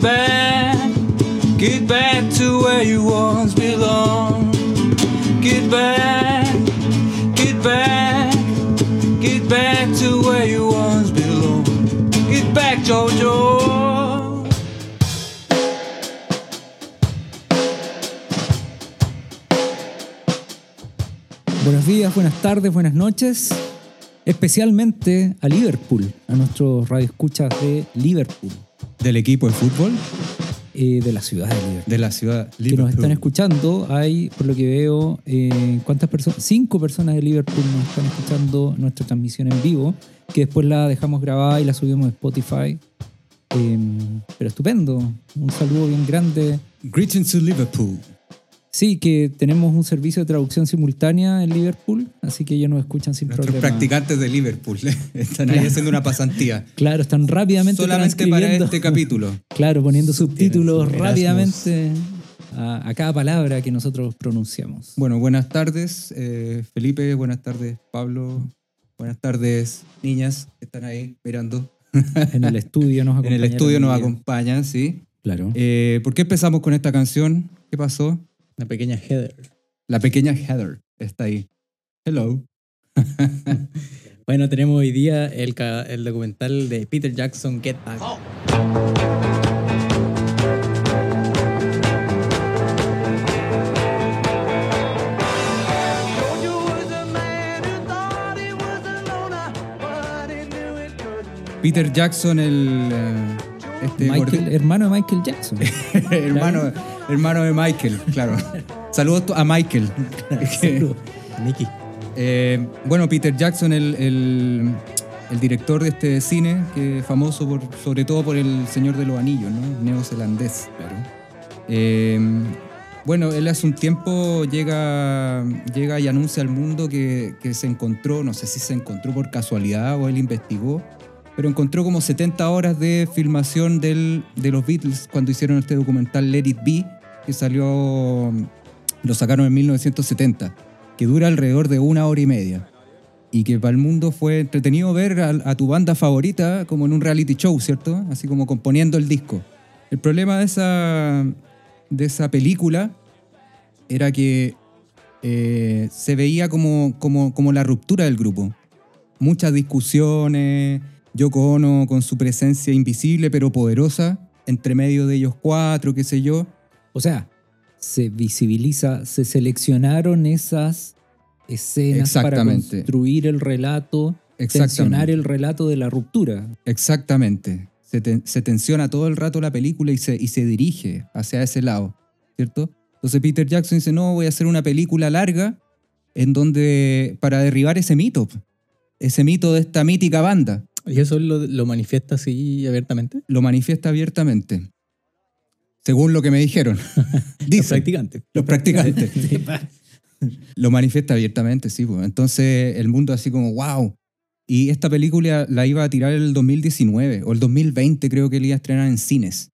Get back, get back to where you once belong. Get back, get back, get back to where you once belong. Get back, Jojo. Buenos días, buenas tardes, buenas noches. Especialmente a Liverpool, a nuestros radioescuchas de Liverpool, Del equipo de fútbol eh, de la ciudad de Liverpool. de la ciudad Que nos están escuchando, hay, por lo que veo, eh, ¿cuántas personas? Cinco personas de Liverpool nos están escuchando nuestra transmisión en vivo, que después la dejamos grabada y la subimos a Spotify. Eh, pero estupendo, un saludo bien grande. Greetings to Liverpool. Sí, que tenemos un servicio de traducción simultánea en Liverpool, así que ellos nos escuchan sin Nuestros problema. practicantes de Liverpool están ahí haciendo una pasantía. Claro, están rápidamente Solamente para este capítulo. Claro, poniendo subtítulos rápidamente a, a cada palabra que nosotros pronunciamos. Bueno, buenas tardes, eh, Felipe. Buenas tardes, Pablo. Buenas tardes, niñas que están ahí mirando. En el estudio nos En el estudio nos acompañan, sí. Claro. Eh, ¿Por qué empezamos con esta canción? ¿Qué pasó? Una pequeña header. La pequeña Heather está ahí. Hello. Bueno, tenemos hoy día el, documental de Peter Jackson, Get Back. Peter Jackson, el. eh, este Michael, hermano de Michael Jackson. hermano, hermano de Michael, claro. Saludos a Michael. Saludos. Nicky. Eh, bueno, Peter Jackson, el, el- el director de este cine, que es famoso por, sobre todo por El Señor de los Anillos, ¿no? Neozelandés, claro. Eh, bueno, él hace un tiempo llega, llega y anuncia al mundo que, que se encontró, no sé si se encontró por casualidad o él investigó, pero encontró como 70 horas de filmación del, de los Beatles cuando hicieron este documental Let It Be, que salió, lo sacaron en 1970, que dura alrededor de una hora y media. Y que para el mundo fue entretenido ver a, a tu banda favorita como en un reality show, ¿cierto? Así como componiendo el disco. El problema de esa, de esa película era que eh, se veía como, como, como la ruptura del grupo. Muchas discusiones, Yoko Ono con su presencia invisible pero poderosa, entre medio de ellos cuatro, qué sé yo. O sea, se visibiliza, se seleccionaron esas escenas para Exactamente. construir el relato, tensionar el relato de la ruptura. Exactamente. Se, te- se tensiona todo el rato la película y se, y se dirige hacia ese lado, ¿cierto? Entonces Peter Jackson dice, no, voy a hacer una película larga en donde, para derribar ese mito, ese mito de esta mítica banda, ¿Y eso lo, lo manifiesta así abiertamente? lo manifiesta abiertamente, según lo que me dijeron. Los Dice, practicantes. los practicantes. Lo manifiesta abiertamente, sí. pues. Entonces el mundo así como, wow. Y esta película la iba a tirar el 2019 o el 2020 creo que la iba a estrenar en cines.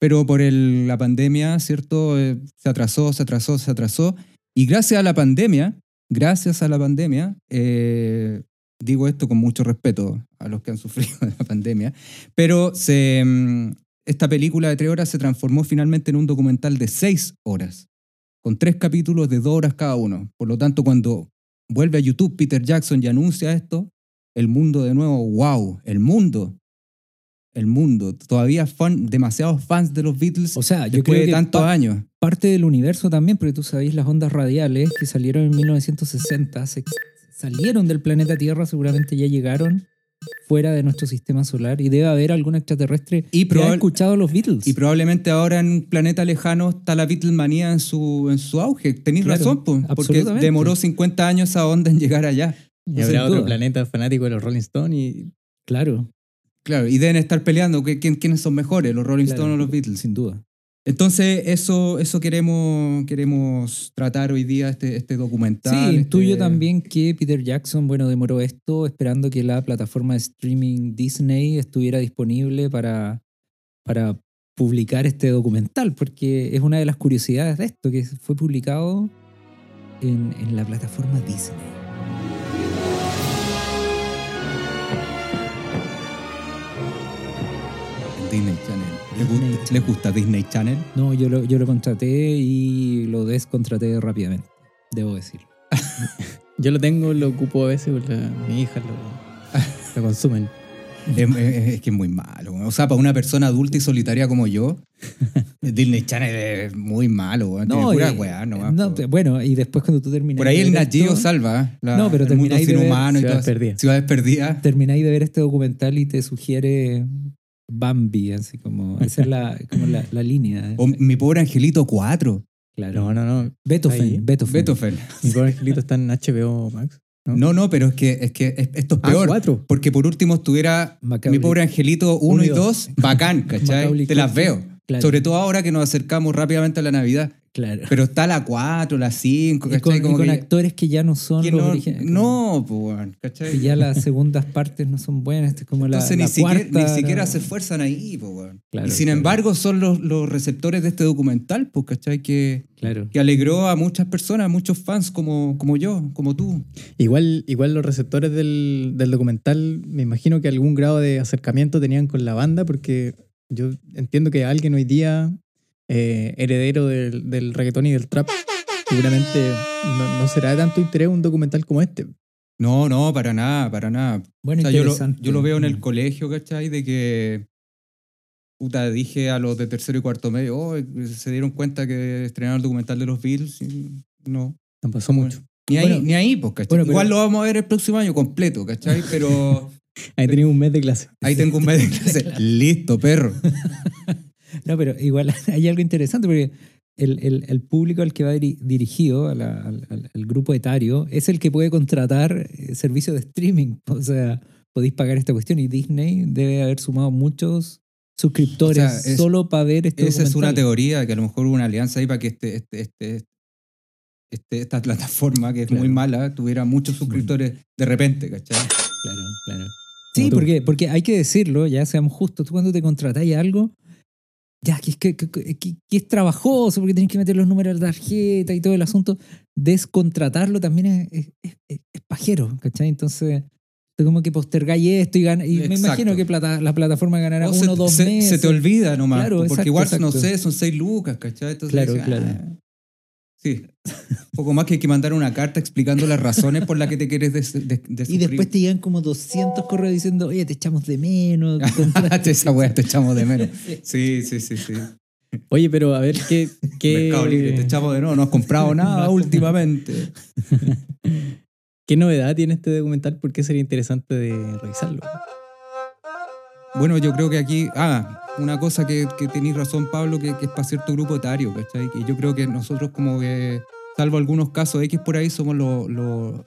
Pero por el- la pandemia, ¿cierto? Eh, se atrasó, se atrasó, se atrasó. Y gracias a la pandemia, gracias a la pandemia, eh, digo esto con mucho respeto a los que han sufrido de la pandemia, pero se, mm, esta película de tres horas se transformó finalmente en un documental de seis horas con tres capítulos de dos horas cada uno. Por lo tanto, cuando vuelve a YouTube Peter Jackson y anuncia esto, el mundo de nuevo, wow, el mundo, el mundo, todavía fan, demasiados fans de los Beatles O sea, yo creo de que tantos años. parte del universo también, porque tú sabéis las ondas radiales que salieron en 1960, se- salieron del planeta Tierra, seguramente ya llegaron fuera de nuestro sistema solar y debe haber algún extraterrestre Y que ha escuchado a los Beatles. Y probablemente ahora en un planeta lejano está la Beatlemanía en su, en su auge. Tenéis Claro, razón, po, porque demoró 50 años esa onda en llegar allá. Y habrá otro duda. planeta fanático de los Rolling Stones y Claro, Claro, y deben estar peleando que- quién- quiénes son mejores, los Rolling Claro. Stones o los Beatles. sin duda. Entonces, eso, eso queremos, queremos tratar hoy día, este, este documental. Sí, intuyo este- también que Peter Jackson, bueno, demoró esto esperando que la plataforma de streaming Disney estuviera disponible para, para publicar este documental, porque es una de las curiosidades de esto, que fue publicado en, en la plataforma Disney. Disney Disney ¿Les gusta Disney Channel? No, yo lo, yo lo contraté y lo descontraté rápidamente, debo decirlo. Yo lo tengo, lo ocupo a veces, porque mi hija lo, lo consumen. es, es- es que es muy malo. O sea, para una persona adulta y solitaria como yo, Disney Channel es muy malo. Tiene pura y- weá nomás, no, bueno, y después cuando tú terminas. Por ahí el esto, salva ¿eh? la, No, pero el mundo termináis de sin ver humano y Ciudades. Perdidas. Ciudades perdidas. termináis de ver este documental y te sugiere Bambi, así como. Esa es la, como la, la línea. O mi pobre angelito 4. claro. No, no, no. Ahí. Beethoven, Beethoven. Beethoven. Mi pobre angelito está en HBO Max. ¿no? No, no, pero es que, es que es- esto es Ah, peor. cuatro. Porque por último estuviera Macaulay. mi pobre angelito 1 y 2, bacán, ¿cachai? Macaulay Te las veo. Claro. Sobre todo ahora que nos acercamos rápidamente a la Navidad. Claro. Pero está la 4, la 5, y ¿cachai? con, y Como con que- actores que ya no son que los no, originales. no, pues, weón, Que ¿cachai? ya las segundas partes no son buenas. Esto es como la, Entonces la ni, siquiera, cuarta, ni siquiera la- se esfuerzan ahí, pues, weón. Claro, y sin claro. embargo son los, los receptores de este documental, pues, ¿cachai? Que, Claro. que alegró a muchas personas, a muchos fans como, como yo, como tú. Igual, igual los receptores del, del documental, me imagino que algún grado de acercamiento tenían con la banda, porque yo entiendo que alguien hoy día, eh, heredero del, del reggaetón y del trap, seguramente no, no será de tanto interés un documental como este. No, no, para nada, para nada. Bueno, O sea, yo, lo, interesante. yo lo veo en el Mm. colegio, ¿cachai? De que, puta, dije a los de tercero y cuarto medio, oh, se dieron cuenta que estrenaron el documental de los Beatles. Y no, No pasó mucho. ni ahí, Bueno, ni ahí, pues, ¿cachai? bueno, pero- Igual lo vamos a ver el próximo año completo, ¿cachai? Pero Ahí tenía un mes de clase. ahí tengo un mes de clase. Listo, perro. No, pero igual hay algo interesante porque el, el- el público al que va diri- dirigido, al, al- al grupo etario, es el que puede contratar eh, servicios de streaming. O sea, podéis pagar esta cuestión y Disney debe haber sumado muchos suscriptores O sea, es- solo para ver este Esa es una teoría, que a lo mejor hubo una alianza ahí para que este, este, este, este- esta plataforma, que es Claro. muy mala, tuviera muchos suscriptores de repente, ¿cachai? Claro, claro. Sí, porque, porque hay que decirlo, ya seamos justos, tú cuando te contratáis algo, ya que es, que, que- que- es trabajoso, porque tienes que meter los números de la tarjeta y todo el asunto, descontratarlo también es, es, es- es pajero, ¿cachai? Entonces, tú como que postergáis esto y, gana, y me imagino que plata- la plataforma ganará O uno o dos se- meses. se te olvida nomás, Claro, porque exacto, igual, no exacto. sé, son seis lucas, ¿cachai? Entonces Claro, dices, claro. ah, sí, poco más que hay que mandar una carta explicando las razones por las que te quieres des- de, de Y después te llegan como 200 correos diciendo, oye, te echamos de menos. Esa weá te echamos de menos. Sí, sí, sí, sí. Oye, pero a ver qué. qué Mercado Libre, te echamos de nuevo, no has comprado nada últimamente. ¿Qué novedad tiene este documental? ¿Por qué sería interesante de revisarlo? Bueno, yo creo que aquí, ah, una cosa que, que tenéis razón, Pablo, que, que es para cierto grupo etario, ¿cachai? Que yo creo que nosotros como que, salvo algunos casos X por ahí, somos los, los,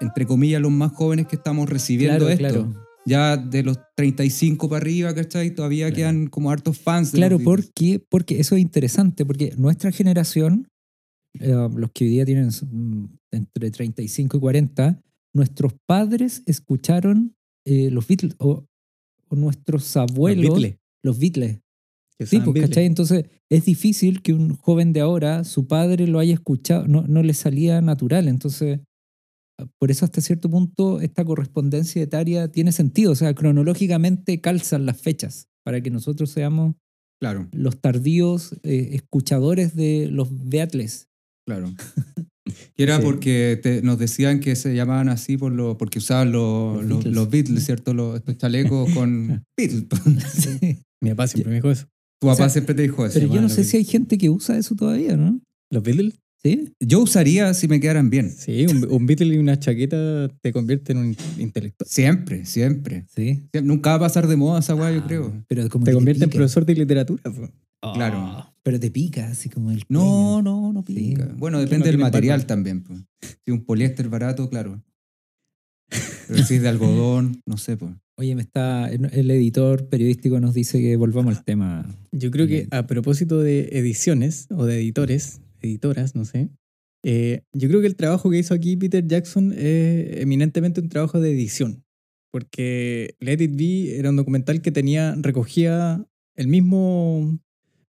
entre comillas, los más jóvenes que estamos recibiendo Claro, esto. claro. Ya de los 35 para arriba, ¿cachai? Todavía Claro. quedan como hartos fans. de Claro, porque, porque eso es interesante, porque nuestra generación, eh, los que hoy día tienen mm, entre 35 y 40, nuestros padres escucharon eh, los Beatles, o, o nuestros abuelos, Los Beatles, que Sí, pues, Beatles. ¿cachai? Entonces es difícil que un joven de ahora, su padre lo haya escuchado, no, no le salía natural. Entonces, por eso hasta cierto punto esta correspondencia etaria tiene sentido. O sea, cronológicamente calzan las fechas para que nosotros seamos Claro, los tardíos eh, escuchadores de los Beatles. claro. Que era Sí. porque te- nos decían que se llamaban así por lo, porque usaban los, Los los, Beatles. los Beatles, ¿cierto? Los, estos chalecos con Beatles. Sí. Mi papá siempre me dijo eso. Tu papá O sea, siempre te dijo eso. Pero yo no sé si hay gente que usa eso todavía, ¿no? ¿Los Beatles? ¿Sí? Yo usaría si me quedaran bien. Sí, un, un Beatle y una chaqueta te convierte en un intelectual. Siempre, siempre. Sí. Nunca va a pasar de moda esa weá, yo Ah, creo. Pero como Te convierte en profesor de literatura. po. Claro. Pero te pica, así como el No, no, no pica. Sí. Bueno, depende no del material barba. también. Pues. Si un poliéster barato, claro. Pero si es de algodón, no sé, pues. Oye, me está. El editor periodístico nos dice que volvamos al tema. Yo creo que Bien. a propósito de ediciones o de editores, editoras, no sé, eh, yo creo que el trabajo que hizo aquí Peter Jackson es eminentemente un trabajo de edición. Porque Let It Be era un documental que tenía, recogía el mismo.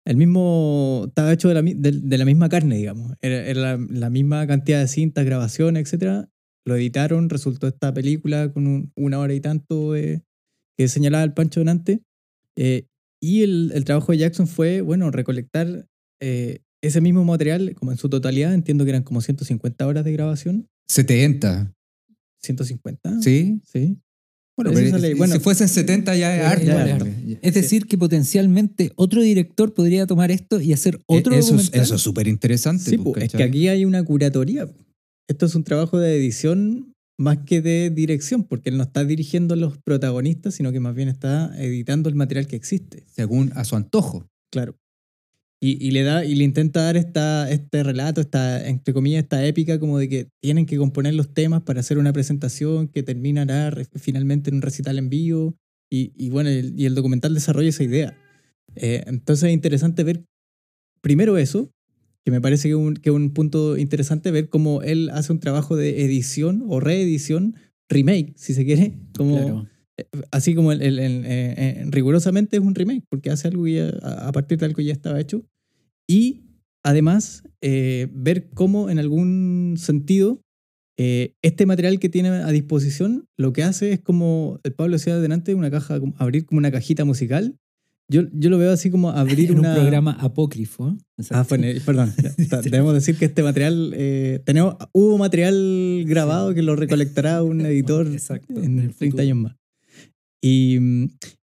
El mismo. Estaba hecho de la, mi- de, de la misma carne, digamos. Era, era la, la misma cantidad de cintas, grabaciones, etc. Lo editaron, resultó esta película con un- una hora y tanto de- que señalaba el Pancho delante. Eh, y el, el trabajo de Jackson fue, bueno, recolectar eh, ese mismo material como en su totalidad. Entiendo que eran como 150 horas de grabación. 70, 150. ¿sí? Sí. Bueno, pero sale- bueno. si fuesen 70 ya es harto. ya, pues. ya. Es decir, que potencialmente otro director podría tomar esto y hacer otro Eh, eso, es, documental. eso es súper interesante. Sí, pues, po, es que aquí hay una curatoría. Esto es un trabajo de edición más que de dirección, porque él no está dirigiendo a los protagonistas, sino que más bien está editando el material que existe. Según a su antojo. Claro. Y, y le da, y le intenta dar esta, este relato, esta, entre comillas, esta épica, como de que tienen que componer los temas para hacer una presentación que terminará finalmente en un recital en vivo. Y, y bueno, el- y el documental desarrolla esa idea. Eh, entonces es interesante ver primero eso, que me parece que es un, que un punto interesante, ver cómo él hace un trabajo de edición o reedición, remake, si se quiere, como Claro. así como el, el- el- eh, eh, rigurosamente es un remake, porque hace algo ya- a partir de algo que ya estaba hecho. Y además, eh, ver cómo en algún sentido eh, este material que tiene a disposición lo que hace es como el Pablo decía adelante, una caja, abrir como una cajita musical. Yo, yo lo veo así como abrir en una. un programa apócrifo. Ah, el- perdón. Debemos decir que este material. eh, tenemos, hubo material grabado que lo recolectará un editor Exacto, en en el 30 futuro. años más. Y,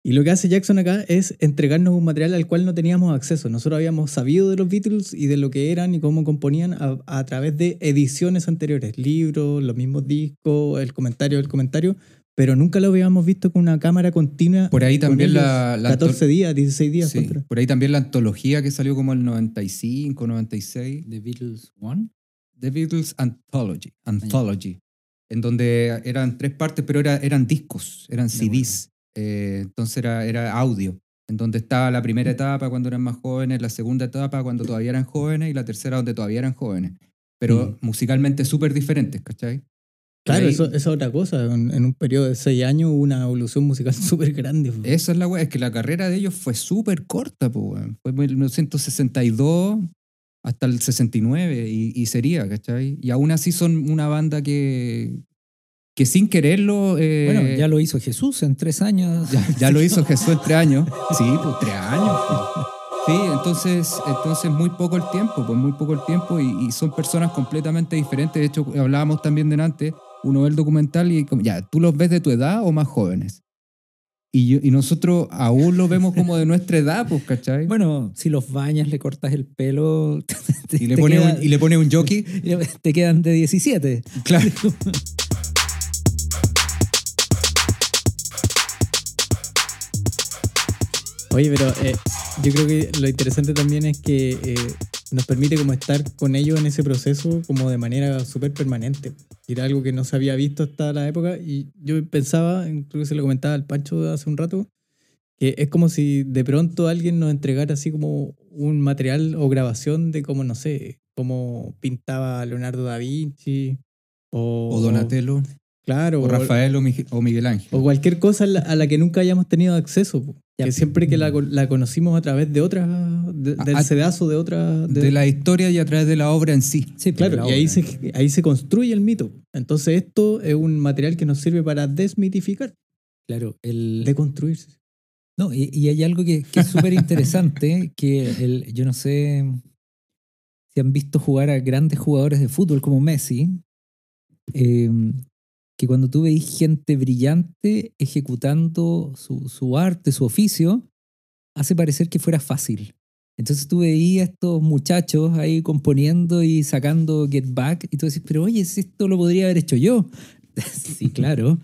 y lo que hace Jackson acá es entregarnos un material al cual no teníamos acceso. Nosotros habíamos sabido de los Beatles y de lo que eran y cómo componían a, a través de ediciones anteriores, libros, los mismos discos, el comentario del comentario, pero nunca lo habíamos visto con una cámara continua. Por ahí también ellos la- la 14 días, 16 días. Sí, por ahí también la antología que salió como el 95, 96. The Beatles One. The Beatles Anthology. Anthology. En donde eran tres partes, pero era, eran discos, eran CDs. Eh, entonces era, era audio. En donde estaba la primera etapa cuando eran más jóvenes, la segunda etapa cuando todavía eran jóvenes y la tercera donde todavía eran jóvenes. Pero musicalmente súper diferentes, ¿cachai? Claro, ahí- eso, es otra cosa. En, en un periodo de seis años hubo una evolución musical súper grande. po. Esa es la weá, es que la carrera de ellos fue súper corta, pues, weón. Fue 1962 hasta el 69 y, y sería, ¿cachai? Y aún así son una banda que, que sin quererlo... eh, Bueno, ya lo hizo Jesús en tres años. ya, ya lo hizo Jesús en tres años. Sí, pues tres años. pues. Sí, entonces, entonces muy poco el tiempo, pues muy poco el tiempo y, y son personas completamente diferentes. De hecho, hablábamos también delante, uno ve el documental y ya, ¿tú los ves de tu edad o más jóvenes? Y, yo- y nosotros aún lo vemos como de nuestra edad, pues, ¿cachai? Bueno, si los bañas, le cortas el pelo. te- y, le pone queda- un, y le pone un jockey. te quedan de 17. Claro. Oye, pero eh, yo creo que lo interesante también es que eh, nos permite como estar con ellos en ese proceso como de manera súper permanente. Y Era algo que no se había visto hasta la época y yo pensaba, incluso se lo comentaba al Pancho hace un rato, que es como si de pronto alguien nos entregara así como un material o grabación de como, no sé, cómo pintaba Leonardo da Vinci o, O Donatello, claro, o Rafael o, Mi- o Miguel Ángel. o cualquier cosa a la, a la que nunca hayamos tenido acceso. po. Ya. Que siempre que la, la conocimos a través de otras, de- del A- sedazo de otras. De la historia y a través de la obra en sí. Sí, Claro, y ahí se, ahí se construye el mito. Entonces, esto es un material que nos sirve para desmitificar, Claro, el, deconstruirse. No, y, y hay algo que, que es súper interesante, que el, yo no sé si han visto jugar a grandes jugadores de fútbol como Messi, eh, que cuando tú veis gente brillante ejecutando su, su arte, su oficio, hace parecer que fuera fácil. Entonces tú veías a estos muchachos ahí componiendo y sacando Get Back y tú decís, pero oye, esto lo podría haber hecho yo. sí, claro.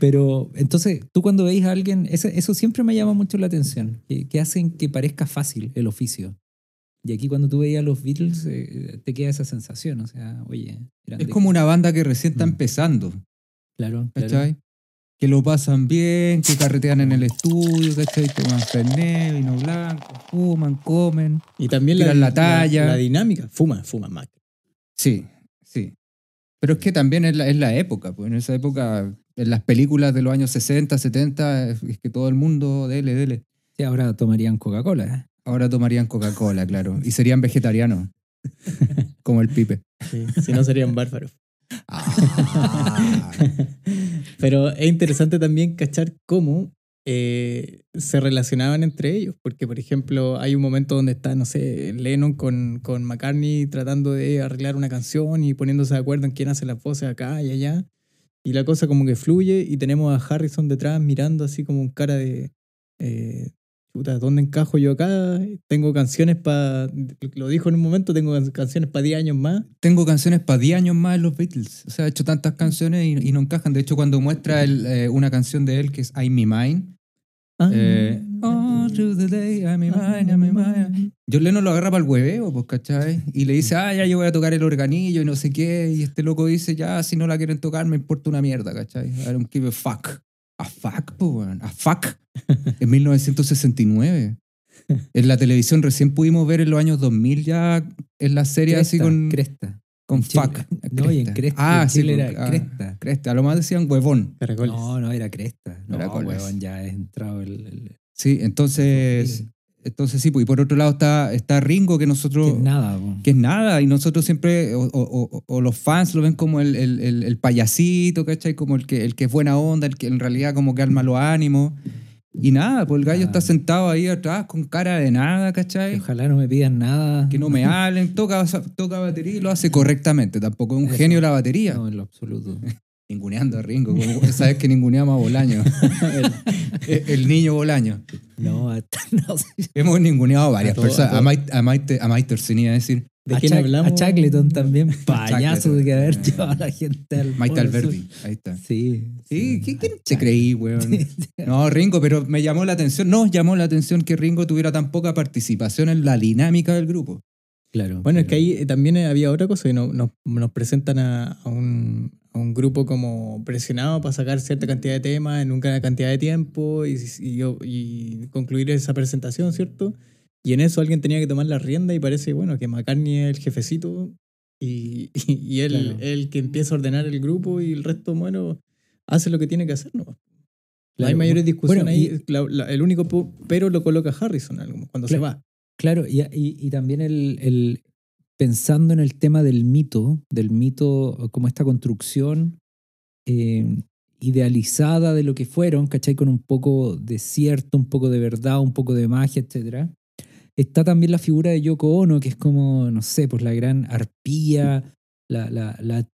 Pero entonces tú cuando veis a alguien, eso, eso siempre me llama mucho la atención, que, que hacen que parezca fácil el oficio. Y aquí cuando tú veías a los Beatles, eh, te queda esa sensación, o sea, oye, Es como una banda que recién está Mm. empezando. Claro, claro. ¿cachai? Que lo pasan bien, que carretean en el estudio, ¿cachai? Toman fernet, vino blanco, fuman, comen. Y también la, Tiran la talla. la dinámica. Fuma, fuma más. Sí, sí. Pero es que también es la, es la época, pues en esa época, en las películas de los años 60, 70, es es que todo el mundo, dele, dele. Sí, ahora tomarían Coca-Cola. ¿eh? Ahora tomarían Coca-Cola, claro. Y serían vegetarianos, como el Pipe. Sí, si no serían bárbaros. Ah. Pero es interesante también cachar cómo eh, se relacionaban entre ellos. Porque, por ejemplo, hay un momento donde está, no sé, Lennon con, con McCartney tratando de arreglar una canción y poniéndose de acuerdo en quién hace las voces acá y allá. Y la cosa como que fluye y tenemos a Harrison detrás mirando así como un cara de... eh, Chuta, ¿dónde encajo yo acá? Tengo canciones para... Lo dijo en un momento, tengo can- canciones para 10 años más. Tengo canciones para 10 años más en los Beatles. O sea, ha hecho tantas canciones y, y no encajan. De hecho, cuando muestra el, eh, una canción de él que es I'm Me Mine, Ah, eh, All through the day, I'm Me Mine, I'm Me Mine. John Lennon lo agarra para el hueveo, pues, ¿cachai? Y le dice, ah, ya yo voy a tocar el organillo y no sé qué. Y este loco dice, ya, si no la quieren tocar, me importa una mierda, ¿cachai? I don't give a fuck. A fuck, weón. A fuck. En 1969. En la televisión recién pudimos ver en los años 2000 ya en la serie así con, Cresta. con fuck. No, y en Cresta. Ah, en sí, Chile era ah, Cresta. Cresta. A lo más decían huevón. Caracoles. No, no, era Cresta. No, Caracoles. huevón, ya es entrado el... el- Sí, entonces, entonces sí, pues, y por otro lado está, está Ringo, que nosotros... que es nada, po. que es nada, y nosotros siempre, o, o- o- o los fans lo ven como el, el, el- el payasito, ¿cachai? Como el que, el que es buena onda, el que en realidad como que alma los ánimos. Y nada, pues el gallo Ah. está sentado ahí atrás con cara de nada, Que ¿cachai? Ojalá no me pidan nada. Que no me hablen, toca, toca batería y lo hace correctamente. Tampoco es un genio la batería. No, en lo absoluto. Ninguneando a Ringo, vez que ninguneamos a Bolaño. el, el niño Bolaño. No, hasta no sé. Hemos ninguneado a varias A todo- personas. a. Maite, a, Maite, a Maite Orsini, a decir, ¿De a quién Chac- hablamos? A Shackleton también, payaso de que haber Eh. llevado a la gente al Maite Alberti. Ahí está. Sí. Sí, ¿qué- ¿quién te creí, weón? No, Ringo, pero me llamó la atención, nos llamó la atención que Ringo tuviera tan poca participación en la dinámica del grupo. Claro. Bueno, es que ahí eh, también había otra cosa, que no- nos, nos presentan a, a un, a un grupo como presionado para sacar cierta cantidad de temas en una cantidad de tiempo y, y, concluir esa presentación, ¿cierto? Y en eso alguien tenía que tomar la rienda y parece, bueno, que McCartney es el jefecito y, y, él Claro. el que empieza a ordenar el grupo y el resto, bueno, hace lo que tiene que hacer, ¿no? Hay mayores discusiones bueno, ahí. La- la- el único pero lo coloca Harrison cuando se va. Claro, y, también el, el- pensando en el tema del mito, del mito como esta construcción eh, idealizada de lo que fueron, ¿cachai? Con un poco de cierto, un poco de verdad, un poco de magia, etc. Está también la figura de Yoko Ono, que es como, no sé, pues la gran arpía, la, la- la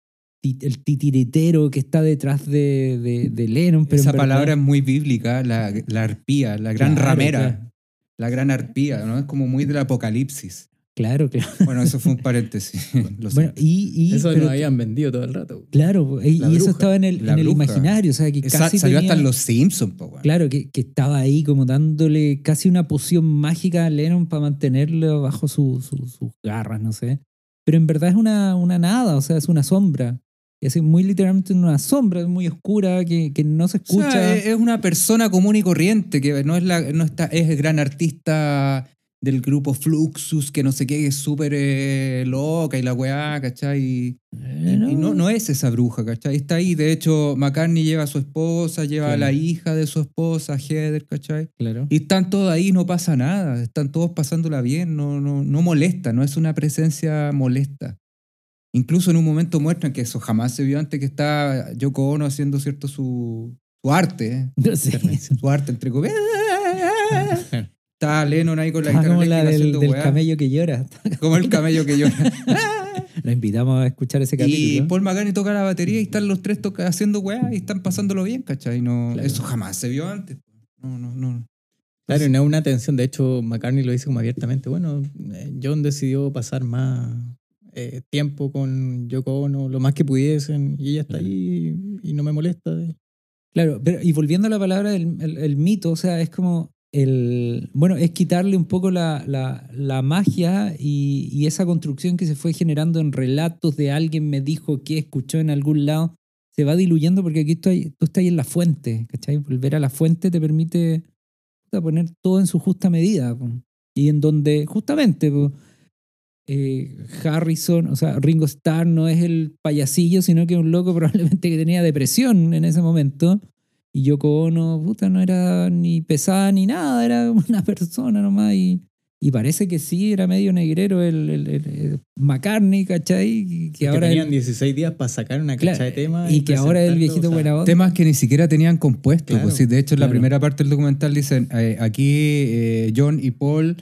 ti- el titiritero que está detrás de, de, de Lennon. Pero Esa verdad- palabra es muy bíblica, la, la arpía, la gran Claro, ramera, claro. la gran arpía, ¿no? Es como muy del apocalipsis. Claro, claro. Bueno, eso fue un paréntesis. lo Bueno, y, y- Eso pero- nos habían vendido todo el rato. Claro, y, y eso estaba en el, en el imaginario, o sea, que Esa- casi salió tenía- hasta en Los Simpsons, po, weón. Claro, que, que estaba ahí como dándole casi una poción mágica a Lennon para mantenerlo bajo su- su- sus garras, no sé. Pero en verdad es una, una nada, o sea, es una sombra. Y así muy literalmente una sombra muy oscura que, que no se O sea, escucha. es es una persona común y corriente que no es la no está es el gran artista del grupo Fluxus que no sé qué que es súper eh, loca y la weá, ¿cachai? Y, y no, no es esa bruja, ¿cachai? Está ahí, de hecho McCartney lleva a su esposa, lleva a la hija de su esposa, Heather, ¿cachai? Claro. Y están todos ahí, no pasa nada, están todos pasándola bien, no, no, no molesta, no es una presencia molesta. Incluso en un momento muestran que eso jamás se vio antes, que está Yoko Ono haciendo cierto su, su arte, ¿eh? No sé. su arte entre comillas. Está Lennon ahí con la guitarra como la del, camello que llora. como el camello que llora. Lo invitamos a escuchar ese y capítulo. Paul McCartney toca la batería y están los tres toca- haciendo weá y están pasándolo bien, ¿cachai? No, Claro. Eso jamás se vio antes. No, no, no. Claro, y no es una tensión. De hecho, McCartney lo dice como abiertamente. Bueno, eh, John decidió pasar más eh, tiempo con Yoko Ono, lo más que pudiesen, y ella está Claro. ahí y no me molesta. Claro, pero y volviendo a la palabra del el, el mito, o sea, es como el. Bueno, es quitarle un poco la, la, la magia y, y esa construcción que se fue generando en relatos de alguien me dijo que escuchó en algún lado, se va diluyendo porque aquí hay- tú estás en la fuente, ¿cachai? Volver a la fuente te permite poner todo en su justa medida. Y en donde, justamente, eh, Harrison, o sea, Ringo Starr no es el payasillo, sino que un loco probablemente que tenía depresión en ese momento. Y Yoko Ono, puta, no era ni pesada ni nada, era una persona nomás. Y, Y parece que sí, era medio negrero el, el- el- el McCartney, ¿cachai? Y que Que ahora tenían él- 16 días para sacar una claro, cacha de temas. y que ahora el viejito o sea, buena onda. Temas que ni siquiera tenían compuesto. Claro, pues, sí, de hecho, en la primera parte del documental dicen, eh, aquí eh, John y Paul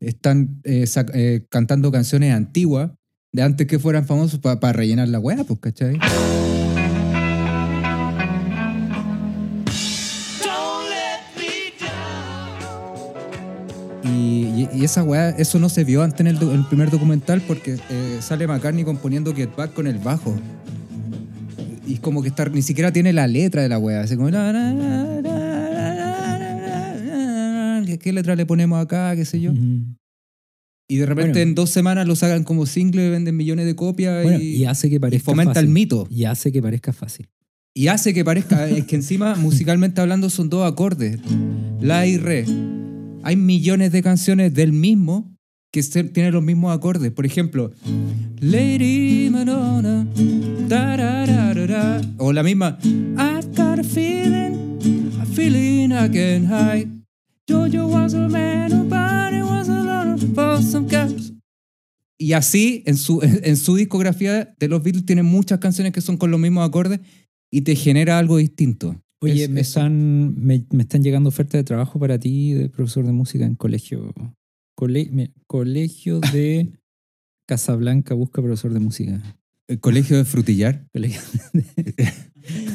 están eh, eh, cantando canciones antiguas, de antes que fueran famosos, para rellenar la weá, pues, ¿cachai? Y, y- y esa weá, eso no se vio antes en el, do- en el primer documental porque eh, sale McCartney componiendo Get Back con el bajo. Y como que estar, ni siquiera tiene la letra de la weá. Así como. ¿Qué, qué letra le ponemos acá? ¿Qué sé yo? Ujú. Y de repente Bueno. en dos semanas lo sacan como single, venden millones de copias Bueno, y, y hace que y parezca fomenta fácil. el mito. Y hace que parezca fácil. Y hace que parezca, es que encima musicalmente hablando son dos acordes, la y re. Hay millones de canciones del mismo que tienen los mismos acordes. Por ejemplo, Lady Madonna, o la misma, got a feeling, I hide. Was a man, was. Y así, en su, en su discografía de los Beatles, tienen muchas canciones que son con los mismos acordes y te genera algo distinto. Oye, Es- me, están, me, me están llegando ofertas de trabajo para ti de profesor de música en colegio. Cole- colegio de Casablanca busca profesor de música. El colegio de Frutillar. Colegio-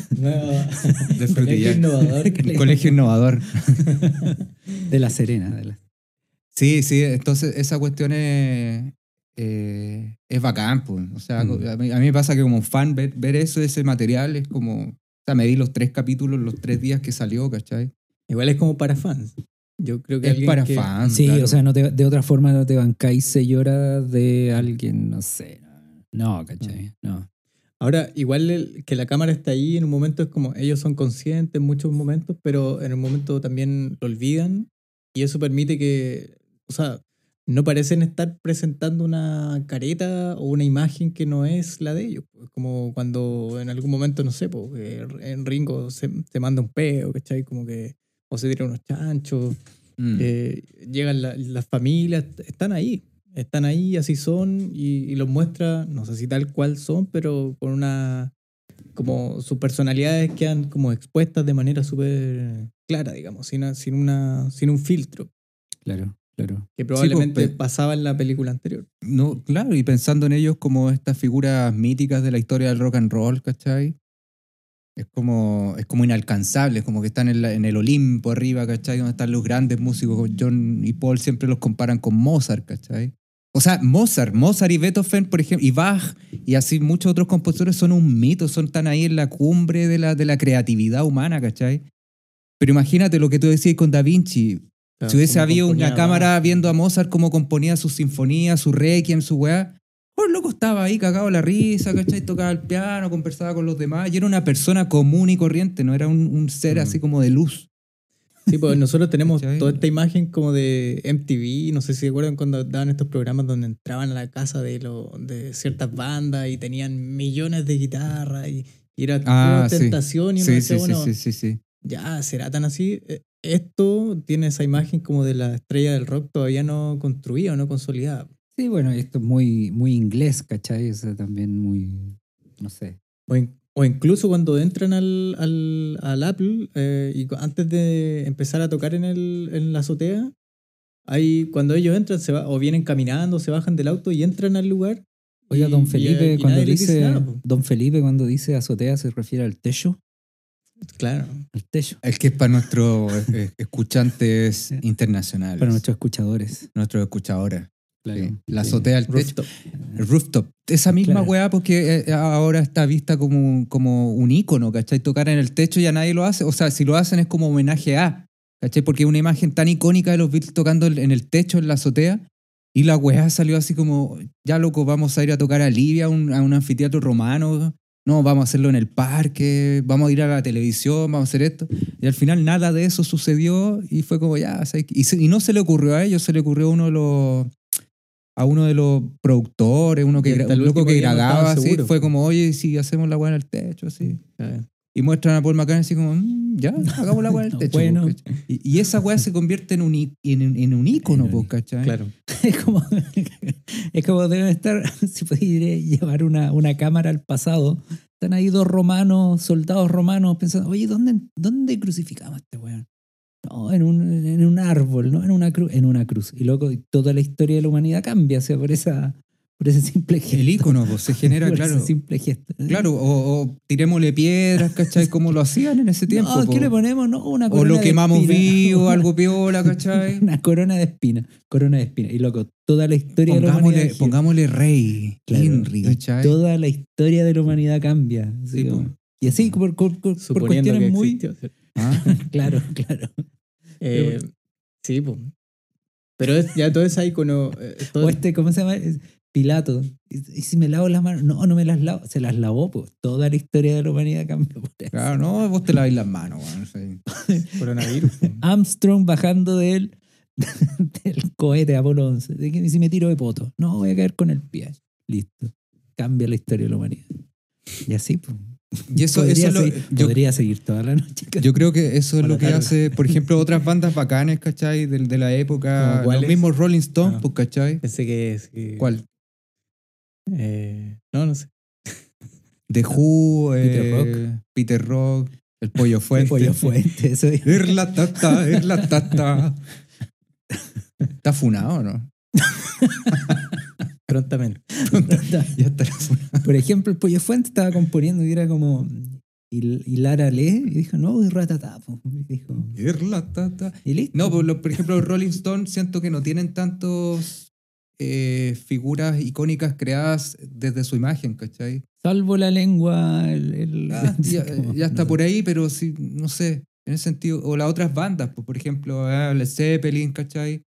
De Colegio Frutillar. innovador. El colegio innovador. de La Serena. de la- Sí, sí, entonces esa cuestión es, eh, es bacán. Pues. O sea, Mm. a, mí, a mí me pasa que como fan ver, ver eso, ese material, es como... Sea, me vi los tres capítulos los tres días que salió, ¿cachai? Igual es como para fans. Yo creo que Es para que- fans. Sí, claro. o sea, no te- de otra forma no te bancáis seis horas de alguien, no sé. No, ¿cachai? No. Ahora, igual el- que la cámara está ahí en un momento es como ellos son conscientes en muchos momentos, pero en un momento también lo olvidan y eso permite que, o sea, no parecen estar presentando una careta o una imagen que no es la de ellos. pues, Como cuando en algún momento, no sé, pues, que en Ringo se, se manda un peo, ¿cachai? Como que, o se tira unos chanchos, Mm. eh, llegan la- las familias, están ahí, están ahí, así son, y, y los muestra, no sé si tal cual son, pero con una, como sus personalidades quedan como expuestas de manera súper clara, digamos, sin, sin, una, sin un filtro, Claro, claro. que probablemente pe- pasaba en la película anterior. No, claro, y pensando en ellos como estas figuras míticas de la historia del rock and roll, ¿cachai? Es como, es como inalcanzable, es como que están en, la- en el Olimpo arriba, ¿cachai? Donde están los grandes músicos. John y Paul siempre los comparan con Mozart, ¿cachai? O sea, Mozart, Mozart y Beethoven, por ejemplo, y Bach, y así muchos otros compositores son un mito, son tan ahí en la cumbre de la, de la creatividad humana, ¿cachai? Pero imagínate lo que tú decías con Da Vinci, Claro, si hubiese habido una cámara viendo a Mozart cómo componía su sinfonía, su requiem, su weá, el loco estaba ahí cagado la risa, ¿cachai? Tocaba el piano, conversaba con los demás, y era una persona común y corriente, no era un, un ser Mm. así como de luz. Sí, pues nosotros tenemos ¿Cachai? toda esta imagen como de MTV, no sé si se acuerdan cuando daban estos programas donde entraban a la casa de, lo, de ciertas bandas y tenían millones de guitarras y, y era Ah, sí. tentación y uno Sí, decía, sí, sí, bueno, sí, sí, sí. ya, ¿será tan así? Esto tiene esa imagen como de la estrella del rock todavía no construida o no consolidada. Sí, bueno, esto es muy, muy inglés, ¿cachai? O sea, también muy, no sé. O, in- o incluso cuando entran al, al, al Apple eh, y antes de empezar a tocar en, el, en la azotea, hay, cuando ellos entran se va, o vienen caminando, se bajan del auto y entran al lugar. Oiga, don y- Felipe, y cuando dice, nada, don Felipe cuando dice azotea se refiere al techo, Claro. al techo, El que es para nuestros eh, escuchantes internacionales, para nuestros escuchadores. nuestros escuchadores. Claro. sí. La azotea del techo. El rooftop. Esa misma Claro. weá, porque eh, ahora está vista como, como un ícono, ¿cachai? Tocar en el techo ya nadie lo hace. O sea, si lo hacen es como homenaje a, ¿cachai? Porque es una imagen tan icónica de los Beatles tocando en el techo, en la azotea. Y la weá salió así como, ya loco, vamos a ir a tocar a Libia, un, a un anfiteatro romano. No, vamos a hacerlo en el parque, vamos a ir a la televisión, vamos a hacer esto. Y al final nada de eso sucedió y fue como ya. Y, se- y no se le ocurrió a ellos, se le ocurrió a uno de los a uno de los productores, uno que, un loco que no grababa así, fue como, oye, si hacemos la weá en el techo, así. Y muestran a Paul McCartney así como, "Mm, ya, hagamos la weá del techo. Bueno. po, ¿cachai? y, y esa weá se convierte en un, en, en un ícono, po, í- ¿cachai? Claro. Es como, es como deben estar, si pudiera llevar una, una cámara al pasado, están ahí dos romanos, soldados romanos, pensando, oye, ¿dónde, dónde crucificamos a este weón? No, en un, en un árbol, ¿no? En una cruz, en una cruz. Y y toda la historia de la humanidad cambia, o sea, por esa, por ese simple gesto. El ícono, pues, se genera, Por claro. ese simple gesto. Claro, o, o tirémosle piedras, ¿cachai? Como lo hacían en ese tiempo. No, po. ¿qué le ponemos? No, una o corona lo de quemamos espina. vivo, algo piola, ¿cachai? Una corona de espina. Corona de espina. Y loco, toda la historia de la humanidad. Pongámosle, pongámosle rey, Claro, Henry, ¿cachai? Toda la historia de la humanidad cambia. así Sí, como- y así, por, por- por- por Suponiendo que cuestiones muy. existió. Ah, Claro, claro. Eh, sí, pues. Pero es, ya todo ese icono. eh, todo- O este, ¿cómo se llama? Es Pilato. ¿Y, si me lavo las manos? No, no me las lavo. Se las lavó, pues. Toda la historia de la humanidad cambió por eso. claro, no, vos te laváis las manos, weón. sí. coronavirus. Armstrong bajando del, del cohete Apolo 11. De que, ¿y si me tiro de poto? No, voy a caer con el pie. Listo. Cambia la historia de la humanidad. Y así, pues. Y eso, podría, eso es lo- seguir, yo, podría seguir toda la noche. yo creo que eso es lo que hace, por ejemplo, otras bandas bacanes, ¿cachai? De, de la época, ¿Como los mismos Rolling Stones, Ah. pues, ¿cachai? Pensé que. sí. ¿Cuál? Eh, no, no sé. The Who, Peter eh, Rock. Peter Rock, El Pollo Fuente. Pollo fuente, eso es. Irla tata, irla tata. ¿Está funado o no? Prontamente. Ya estará funado. Por ejemplo, el Pollo Fuente estaba componiendo y era como. Y, y Lara lee y dijo, no, po. Y dijo, tata. y listo. No, pues, lo- por ejemplo, los Rolling Stones siento que no tienen tantos eh, figuras icónicas creadas desde su imagen, ¿cachai? Salvo la lengua. El, el- Ah, ya, ya está por ahí, pero sí, no sé, en ese sentido. O las otras bandas, pues, por ejemplo, ah, Led Zeppelin, ¿cachai?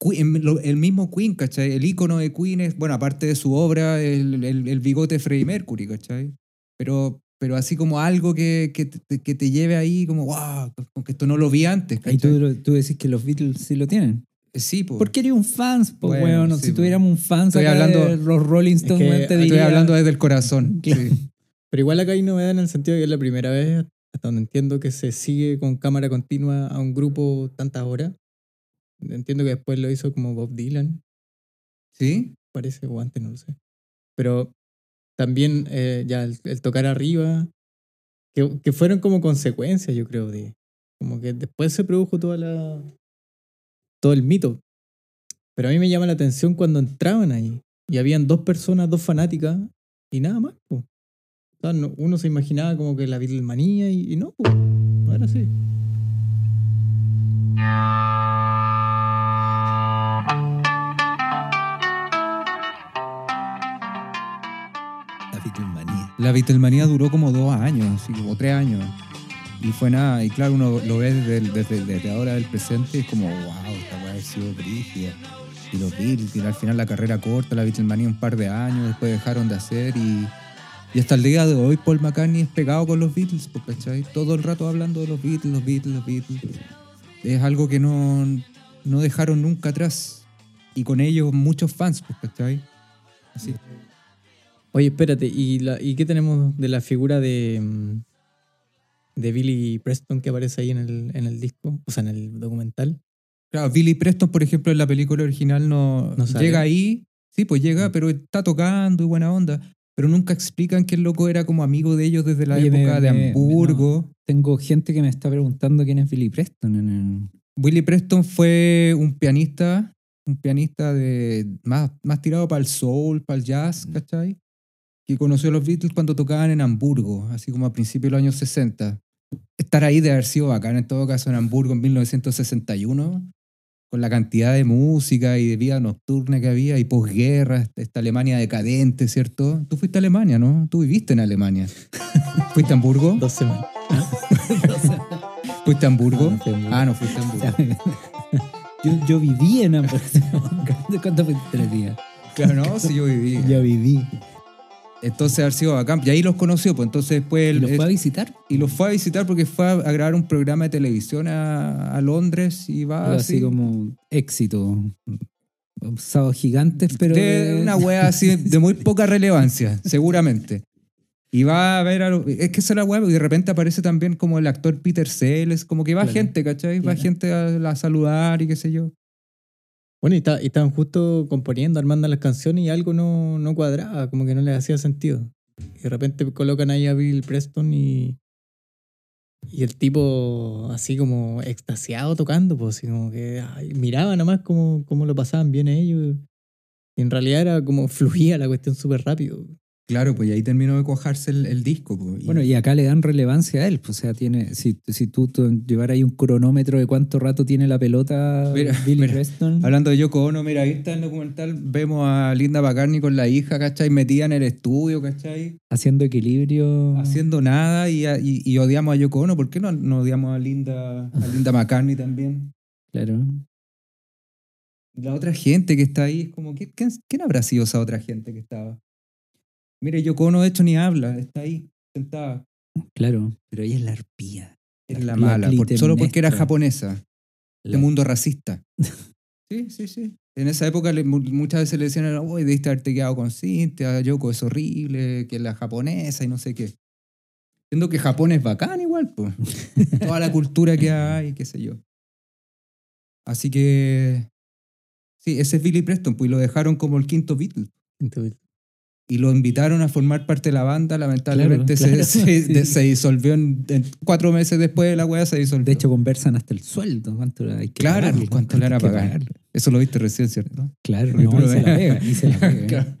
Queen- el mismo Queen, ¿cachai? El ícono de Queen es, bueno, aparte de su obra, el, el, el bigote de Freddie Mercury, ¿cachai? Pero, pero así como algo que, que, te, que te lleve ahí como, wow, como que esto no lo vi antes, Ahí ¿cachai? tú, lo- tú decís que los Beatles sí lo tienen. Sí, pues. ¿Por qué eres un fans? Pues, Bueno, weón? sí, si po. tuviéramos un fans Estoy acá hablando- de los Rolling Stones, que weón, te estoy Estoy diría- hablando desde el corazón. Claro. sí. Pero igual acá hay novedad en el sentido de que es la primera vez, hasta donde entiendo, que se sigue con cámara continua a un grupo tantas horas. Entiendo que después lo hizo como Bob Dylan, ¿Sí? parece, o antes, no lo sé. Pero también eh, ya el, el tocar arriba, que, que fueron como consecuencias, yo creo, de como que después se produjo toda la todo el mito. Pero a mí me llama la atención cuando entraban ahí y habían dos personas, dos fanáticas y nada más. po. O sea, no- uno se imaginaba como que la Beatlemanía y, y no, po, no era así. La Beatlemanía. La Beatlemanía duró como dos años, como tres años. Y fue nada, y claro, uno lo ve desde, desde ahora del presente y es como, wow, esta weá ha sido brígida. Y los Beatles, y al final la carrera corta, la Beatlemanía un par de años, después dejaron de hacer y, y hasta el día de hoy Paul McCartney es pegado con los Beatles, pues, ¿cachai? Todo el rato hablando de los Beatles, los Beatles, los Beatles. Es algo que no, no dejaron nunca atrás. Y con ellos muchos fans, pues, ¿cachai? Así. Oye, espérate, ¿y, la, ¿y qué tenemos de la figura de, mm, de Billy Preston que aparece ahí en el, en el disco? O sea, en el documental. Claro, Billy Preston, por ejemplo, en la película original no, llega ahí, sí, pues llega, pero está tocando y buena onda. Pero nunca explican que el loco era como amigo de ellos desde la Oye, me- época de me- Hamburgo. Tengo gente que me está preguntando quién es Billy Preston. En el... Willie Preston fue un pianista, un pianista de más, más tirado para el soul, para el jazz, ¿cachai? Que conoció a los Beatles cuando tocaban en Hamburgo, así como a principios de los años 60. Estar ahí de haber sido bacán en todo caso en Hamburgo en 1961, con la cantidad de música y de vida nocturna que había y posguerra, esta- esta Alemania decadente, ¿cierto? Tú fuiste a Alemania, ¿no? Tú viviste en Alemania. ¿Fuiste a Hamburgo? Dos semanas. ¿Fuiste a Hamburgo? Ah, no Hamburgo. Ah, no fuiste a Hamburgo. yo, yo viví en Hamburgo. ¿Cuánto fue? Tres días. Claro, no, si yo viví. Yo viví. Entonces haber sido bacán. Y ahí los conoció, pues entonces después ¿Y él, lo él- fue a visitar? y los fue a visitar porque fue a, a grabar un programa de televisión a, a Londres y va así. así como éxito. Sábados gigantes, pero. de- una wea así de muy poca relevancia, seguramente. Y va a ver, a lo- es que esa es la web, y de repente aparece también como el actor Peter Sellers, como que va Claro. gente, ¿cachai? Va Claro. gente a, a saludar y qué sé yo. Bueno, y, está- y estaban justo componiendo, armando las canciones y algo no, no cuadraba, como que no les hacía sentido. Y de repente colocan ahí a Bill Preston y, y el tipo así como extasiado tocando, pues así como que ay, miraba nomás cómo, cómo lo pasaban bien ellos. Y en realidad era como fluía la cuestión súper rápido. Claro, pues y ahí terminó de cuajarse el, el disco. Pues, Bueno, y acá le dan relevancia a él. pues, o sea, tiene, si, si tú, tú llevar ahí un cronómetro de cuánto rato tiene la pelota Mira, Billy mira, Preston. Hablando de Yoko Ono, mira, ahí está el documental, vemos a Linda McCartney con la hija, ¿cachai? Metida en el estudio, ¿cachai? haciendo equilibrio. Haciendo nada y, y- y odiamos a Yoko Ono. ¿Por qué no, no odiamos a Linda, a Linda McCartney también? Claro. La otra gente que está ahí es como, ¿quién, quién- quién habrá sido esa otra gente que estaba? Mire, Yoko Ono de hecho ni habla, está ahí, sentada. Claro. Pero ella es la arpía. Es la La mala, por- solo porque era japonesa. La- de mundo racista. Sí, sí, sí. En esa época le- muchas veces le decían, uy, debiste haberte quedado con Cintia, Yoko es horrible, que es la japonesa y no sé qué. Siendo que Japón es bacán igual, pues. Toda la cultura que hay, qué sé yo. Así que, sí, ese es Billy Preston, pues y lo dejaron como el quinto Beatle. Entonces, Y lo invitaron a formar parte de la banda, lamentablemente Claro, se, claro, se- sí. de- se disolvió en, en cuatro meses después de la weá, se disolvió. De hecho, conversan hasta el sueldo. ¿Cuánto hay que Claro, pagarle? ¿cuánto le que pagar? pagarle? Eso lo viste recién, ¿cierto? Claro, no, y se la pega, y se la pega. Claro.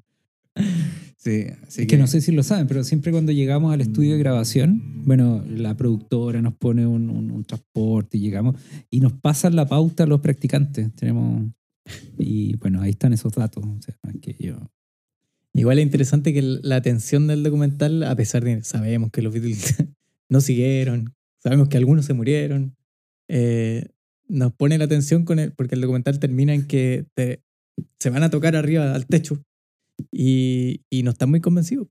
Sí, así es que no sé si lo saben, pero siempre cuando llegamos al estudio de grabación, bueno, la productora nos pone un, un- un transporte y llegamos y nos pasan la pauta a los practicantes. Tenemos. Y bueno, ahí están esos datos. O sea, que yo. Igual es interesante que la atención del documental, a pesar de sabemos que los Beatles no siguieron, sabemos que algunos se murieron, eh, nos pone la atención con el, porque el documental termina en que te- se van a tocar arriba al techo y, y no están muy convencidos.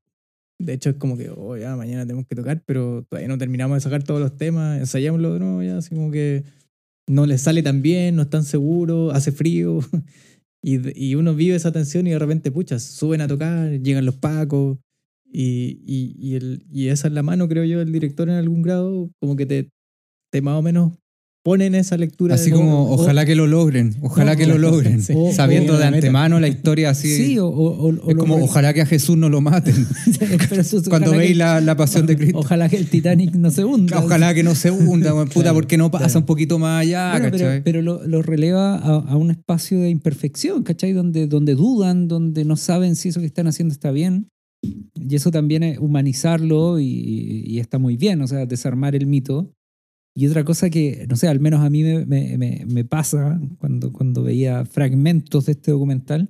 De hecho, es como que, oh, ya, mañana tenemos que tocar, pero todavía no terminamos de sacar todos los temas, ensayámoslo de nuevo, ya, así como que no les sale tan bien, no están seguros, hace frío. Y, uno vive esa tensión y de repente, pucha, suben a tocar, llegan los pacos. Y, y, y, el, y esa es la mano, creo yo, del director en algún grado, como que te, te más o menos pone en esa lectura. Así de como, ojalá que lo logren, ojalá No, que lo logren. sí. O- Sabiendo o de antemano la historia así. Sí, o, es como, ojalá que a Jesús no lo maten. Eso es- Cuando veis que- la, la pasión de Cristo. Ojalá que el Titanic no se hunda. Ojalá que no se hunda, puta, Claro, porque no pasa claro. un poquito más allá, Bueno, pero, ¿cachai? pero lo, lo releva a, a un espacio de imperfección, ¿cachai? Donde, donde dudan, donde no saben si eso que están haciendo está bien. Y eso también es humanizarlo y, y está muy bien, o sea, desarmar el mito. Y otra cosa que, no sé, al menos a mí me, me- me- me pasa cuando, cuando veía fragmentos de este documental,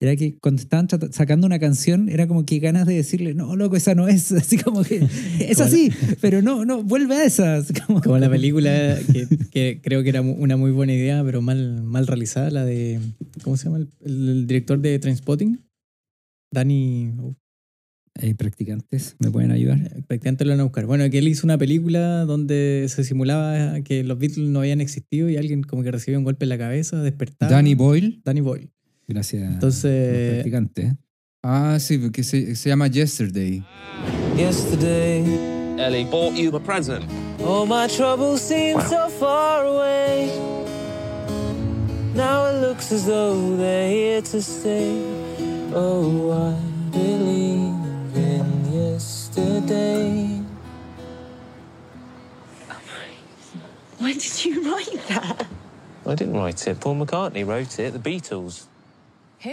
era que cuando estaban sacando una canción, era como que ganas de decirle, no, loco, esa no es, así como que es así, pero no, no, vuelve a esa. como- Como la película que, que creo que era una muy buena idea, pero mal, mal realizada, la de. ¿Cómo se llama? El, el- el director de Trainspotting. Danny. Eh, practicantes, ¿me pueden ayudar? Prácticamente lo van a buscar. Bueno, que él hizo una película donde se simulaba que los Beatles no habían existido y alguien como que recibía un golpe en la cabeza, despertaba. Danny Boyle. Danny Boyle. Gracias. Entonces, practicantes. Ah, sí, porque se, se llama Yesterday. Yesterday, Ellie bought you a present. all my troubles seem so far away. Now it looks as though they're here to stay. Oh, I believe yesterday. When did you write that? I didn't write it. Paul McCartney wrote it. The Beatles. Who?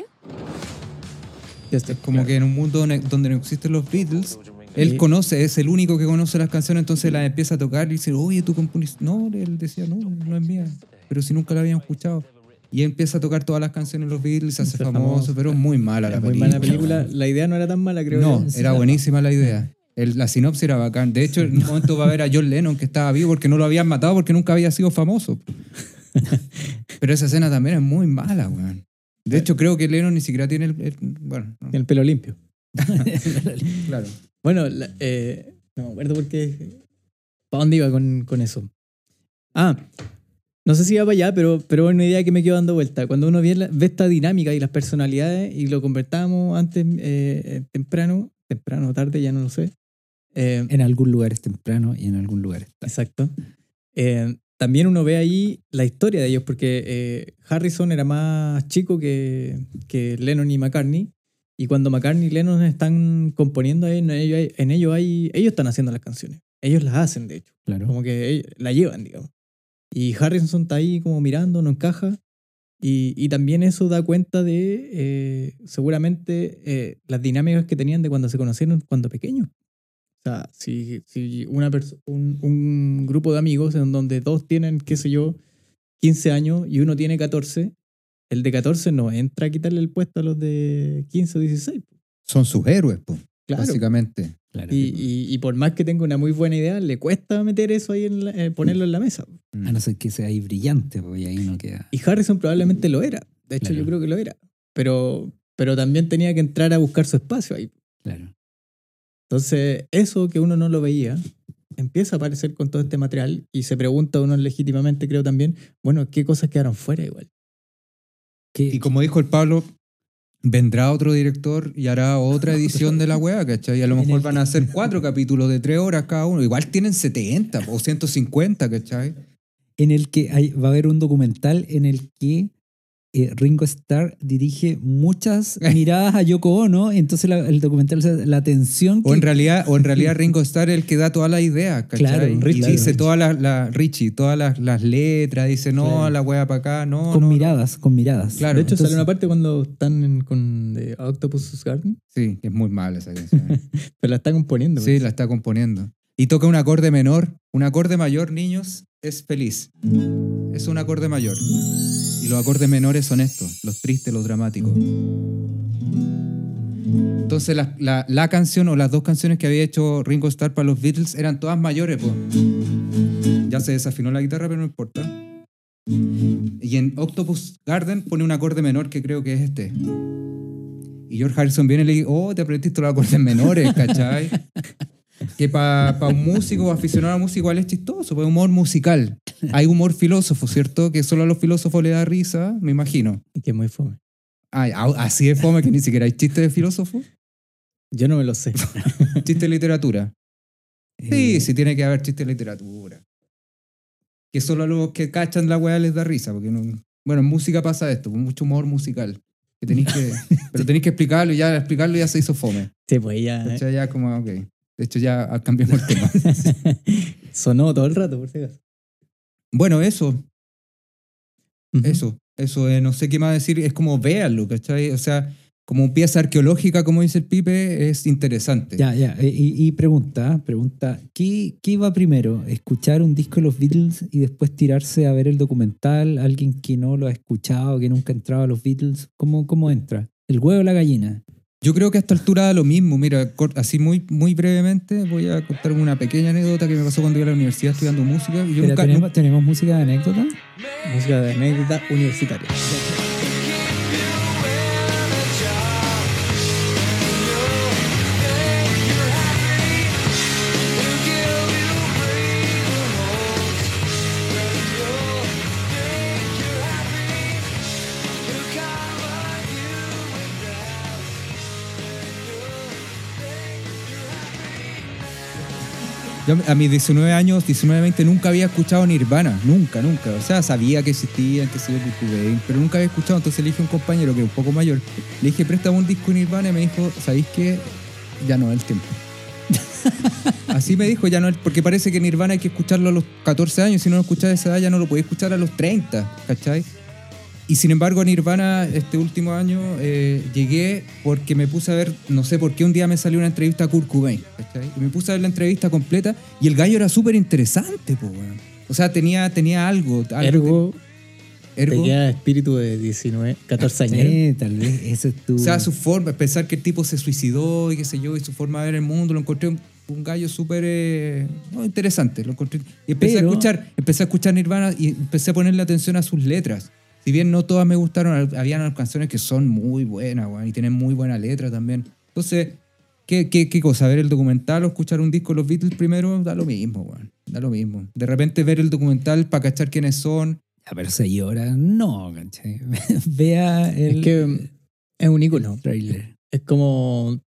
ya está. Es como que en un mundo donde- donde no existen los Beatles, él conoce, es el único que conoce las canciones, entonces las empieza a tocar y dice, oye, tú componiste. No, él decía, no, no es mía. Pero si nunca la habían escuchado. Y empieza a tocar todas las canciones de los Beatles, se hace famoso, famoso. pero es muy mala la Es muy película. mala película. La idea no era tan mala, creo No, era buenísima la idea. El- la sinopsis era bacán. De hecho, en un momento va a ver a John Lennon que estaba vivo porque no lo habían matado porque nunca había sido famoso. Pero esa escena también es muy mala, weón. De hecho, creo que Lennon ni siquiera tiene el... el- bueno, no, el pelo limpio. claro. Bueno, la- eh, no me acuerdo por qué. ¿Para dónde iba con, con eso? Ah, no sé si iba para allá, pero, pero una idea que me quedó dando vuelta. Cuando uno ve, la- ve esta dinámica y las personalidades, y lo convertábamos antes, eh, temprano, temprano o tarde, ya no lo sé, Eh, En algún lugar es temprano y en algún lugar es tarde. Exacto. Eh, también uno ve ahí la historia de ellos, porque eh, Harrison era más chico que, que Lennon y McCartney. Y cuando McCartney y Lennon están componiendo, en ello, hay- en ello hay, ellos están haciendo las canciones. Ellos las hacen, de hecho. Claro. Como que ellos la llevan, digamos. Y Harrison está ahí como mirando, no encaja. Y, y también eso da cuenta de eh, seguramente eh, las dinámicas que tenían de cuando se conocieron cuando pequeños. O sea, si, si una un, un grupo de amigos en donde dos tienen, qué sé yo, 15 años y uno tiene 14, el de 14 no entra a quitarle el puesto a los de 15 o 16. Son sus héroes, Claro. básicamente. claro. Y, y- y por más que tenga una muy buena idea, le cuesta meter eso ahí, en la- eh, ponerlo en la mesa. A no ser que sea ahí brillante, porque ahí no queda. Y Harrison probablemente lo era. De hecho, Claro. yo creo que lo era. Pero, pero también tenía que entrar a buscar su espacio ahí. Claro. Entonces, eso que uno no lo veía, empieza a aparecer con todo este material y se pregunta uno legítimamente, creo también, bueno, ¿qué cosas quedaron fuera igual? ¿Qué- Y como dijo el Pablo, vendrá otro director y hará otra edición de la weá, ¿cachai? Y a lo mejor van a hacer cuatro capítulos de tres horas cada uno. Igual tienen 70 o 150, ¿cachai? en el que hay- va a haber un documental en el que eh, Ringo Starr dirige muchas miradas a Yoko Ono, entonces la- el documental, o sea, la tensión que O en realidad, o en realidad Ringo Starr es el que da todas las ideas, ¿cachai? Claro, y Richie. dice todas las, Richie, todas las, las letras, dice no, Claro. la weá para acá, no. con no, no. miradas, con miradas. Claro, de hecho, entonces- sale una parte cuando están en- con eh, Octopus Garden, Sí, que es muy mala esa canción. pero la está componiendo. Sí, la está componiendo. Y toca un acorde menor. Un acorde mayor, niños, es feliz. Es un acorde mayor. Y los acordes menores son estos, los tristes, los dramáticos. Entonces la, la- canción o las dos canciones que había hecho Ringo Starr para los Beatles eran todas mayores. po. Ya se desafinó la guitarra, pero no importa. Y en Octopus Garden pone un acorde menor que creo que es este. Y George Harrison viene y le dice, oh, te aprendiste los acordes menores, ¿cachai? que para un músico o aficionado a la música igual es chistoso, pues humor musical. Hay humor filósofo, ¿cierto? Que solo a los filósofos le da risa, me imagino. Y que es muy fome. Ay, así de fome que ni siquiera hay chiste de filósofo, Yo no me lo sé. chiste de literatura. Sí, Eh, sí tiene que haber chiste de literatura. Que solo a los que cachan la weá les da risa, porque no... Bueno, en música pasa esto, con mucho humor musical. Que tenéis que... pero tenéis que explicarlo y ya explicarlo ya se hizo fome. Sí, pues ya De hecho, ya como, ok. De hecho, ya cambiamos el tema. sonó todo el rato, por si acaso. Bueno, eso. Eso, eso, eh, no sé qué más decir, es como véanlo, ¿cachai? O sea, como pieza arqueológica, como dice el Pipe, es interesante. Ya, ya. eh, Y, y pregunta, pregunta, ¿qué, ¿qué iba primero? ¿Escuchar un disco de los Beatles y después tirarse a ver el documental? ¿Alguien que no lo ha escuchado, que nunca ha entrado a los Beatles? ¿Cómo, cómo entra? ¿El huevo o la gallina? Yo creo que a esta altura da lo mismo. Mira, así muy, muy brevemente voy a contar una pequeña anécdota que me pasó cuando iba a la universidad estudiando música. Yo nunca, ¿tenemos, ¿Tenemos música de anécdota? Música de anécdota universitaria. Yo a mis 19 años, 19, 20, nunca había escuchado Nirvana. Nunca, nunca. O sea, sabía que existían, que se yo, pero nunca había escuchado. Entonces le dije a un compañero que es un poco mayor, le dije, préstame un disco de Nirvana y me dijo, ¿sabéis qué? Ya no es el tiempo. Así me dijo, ya no es, porque parece que Nirvana hay que escucharlo a los 14 años, si no lo escuchas a esa edad ya no lo podéis escuchar a los 30, ¿cachai? Y sin embargo a Nirvana este último año eh, llegué porque me puse a ver, no sé por qué un día me salió una entrevista a Kurt Cobain, ¿cachai? Y me puse a ver la entrevista completa y el gallo era súper interesante, po, weón. O sea, tenía, tenía algo. algo Ergo, ergo. te queda espíritu de 19, 14 años. Eh, tal vez ese es tu... O sea, su forma, pensar que el tipo se suicidó y qué sé yo, y su forma de ver el mundo, lo encontré un, un gallo súper eh, no, interesante. Lo encontré. Y empecé Pero- a escuchar, empecé a escuchar Nirvana y empecé a ponerle atención a sus letras. Si bien no todas me gustaron, habían canciones que son muy buenas, weón, y tienen muy buena letra también. Entonces, ¿qué, qué, qué cosa? ¿Ver el documental o escuchar un disco de los Beatles primero? Da lo mismo, weón. Da lo mismo. De repente ver el documental para cachar quiénes son. Ya, pero seis horas, no, ¿cachai? Vea el Es que es un ícono. trailer. Es como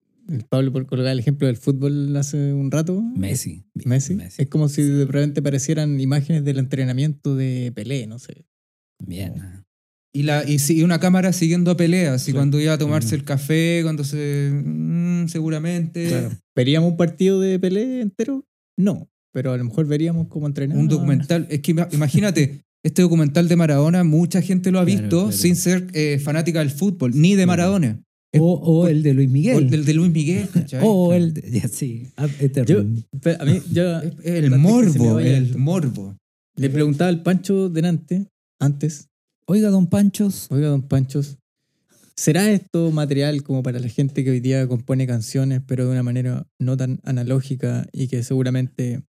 Pablo por colocar el ejemplo del fútbol hace un rato. Messi. Messi. Es como si de repente parecieran imágenes del entrenamiento de Pelé, no sé. Bien. Y, la, y, sí, una cámara siguiendo a peleas. Y Claro. cuando iba a tomarse Mm. el café, cuando se. mm, seguramente. Claro. ¿Veríamos un partido de Pelé entero? No. Pero a lo mejor veríamos cómo entrenar. Un documental. Es que ima- imagínate, este documental de Maradona, mucha gente lo ha visto claro. sin ser eh, fanática del fútbol, ni de Maradona. O, o el de Luis O Miguel. el del de Luis Miguel. ¿cachai? O el de, ya, sí. Ad Yo, a mí, el morbo, el esto. morbo. le preguntaba al Pancho delante, antes, Oiga, don Panchos. oiga, don Panchos, ¿será esto material como para la gente que hoy día compone canciones, pero de una manera no tan analógica y que seguramente,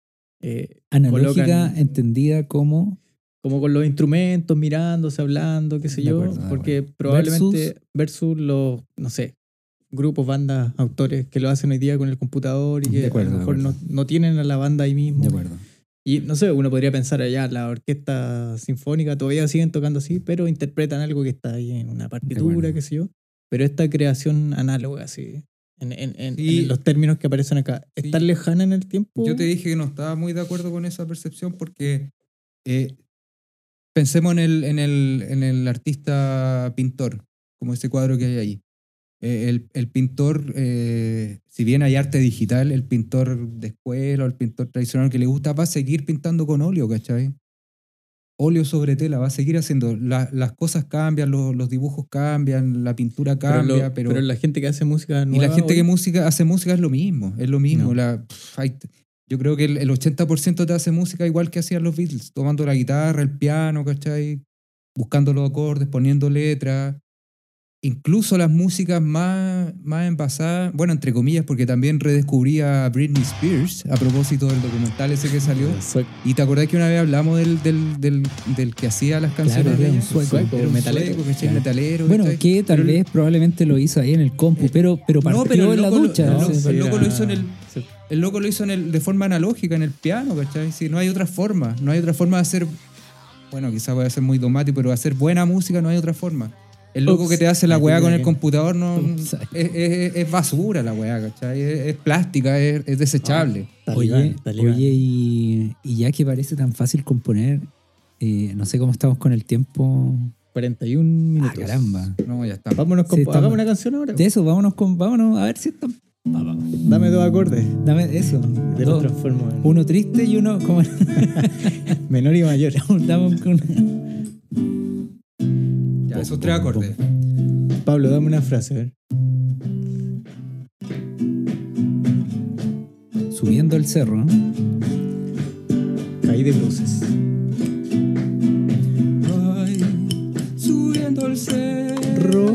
eh, Analógica Colocan- entendida como como con los instrumentos, mirándose, hablando, qué sé De yo, acuerdo, porque probablemente versus, los, no sé, grupos, bandas, autores que lo hacen hoy día con el computador y que acuerdo, a lo mejor no, no tienen a la banda ahí mismo. De acuerdo. Y no sé, uno podría pensar allá, la orquesta sinfónica todavía siguen tocando así, pero interpretan algo que está ahí en una partitura, acuerdo. qué sé yo. Pero esta creación análoga, así, en, en- en- Sí. en los términos que aparecen acá, ¿es Sí. tan lejana en el tiempo? Yo te dije que no estaba muy de acuerdo con esa percepción porque eh, pensemos en el, en, el, en el artista pintor, como ese cuadro que hay ahí. Eh, el, el pintor, eh, si bien hay arte digital, el pintor de escuela o el pintor tradicional que le gusta va a seguir pintando con óleo, ¿cachai? Óleo sobre tela, va a seguir haciendo. La- las cosas cambian, los, los dibujos cambian, la pintura pero, cambia, lo- pero, pero la gente que hace música y la gente que música, hace música es lo mismo, es lo mismo. No. La, hay- yo creo que el, el 80% te hace música igual que hacían los Beatles, tomando la guitarra, el piano, ¿cachai? Buscando los acordes, poniendo letras. Incluso las músicas más, más envasadas, bueno, entre comillas, porque también redescubrí a Britney Spears a propósito del documental ese que salió. Y te acordás que una vez hablamos del, del, del, del que hacía las canciones Claro, de era un sueco, Era un metalero. sueco. Claro. metalero. Bueno, que tal vez probablemente lo hizo ahí en el compu, pero, pero partió no, pero en la lo- ducha. el no loco- sé. el loco lo hizo en el, sí. el loco lo hizo en el, de forma analógica, en el piano, ¿cachai? Sí, no hay otra forma. No hay otra forma de hacer. Bueno, quizás voy a ser muy dogmático, pero hacer buena música no hay otra forma. El loco Ups. que te hace la weá con el computador no, Ups. es, es- es basura la weá, ¿cachai? Es, es plástica, es, es desechable. Talibán, Oye, talibán. oye y, y ya que parece tan fácil componer, eh, no sé cómo estamos con el tiempo. 41 Ah, minutos. caramba. No, ya está. Vámonos con, Sí, estamos- hagamos una canción ahora. De eso, vámonos con, vámonos a ver si están. Dame dos acordes. Dame eso. De Dos. los transformo en Uno triste y uno como menor y mayor. dame un- esos tres acordes. Pablo, dame una frase, a ver. subiendo el cerro. Caí de bruces. Ay, subiendo el cerro,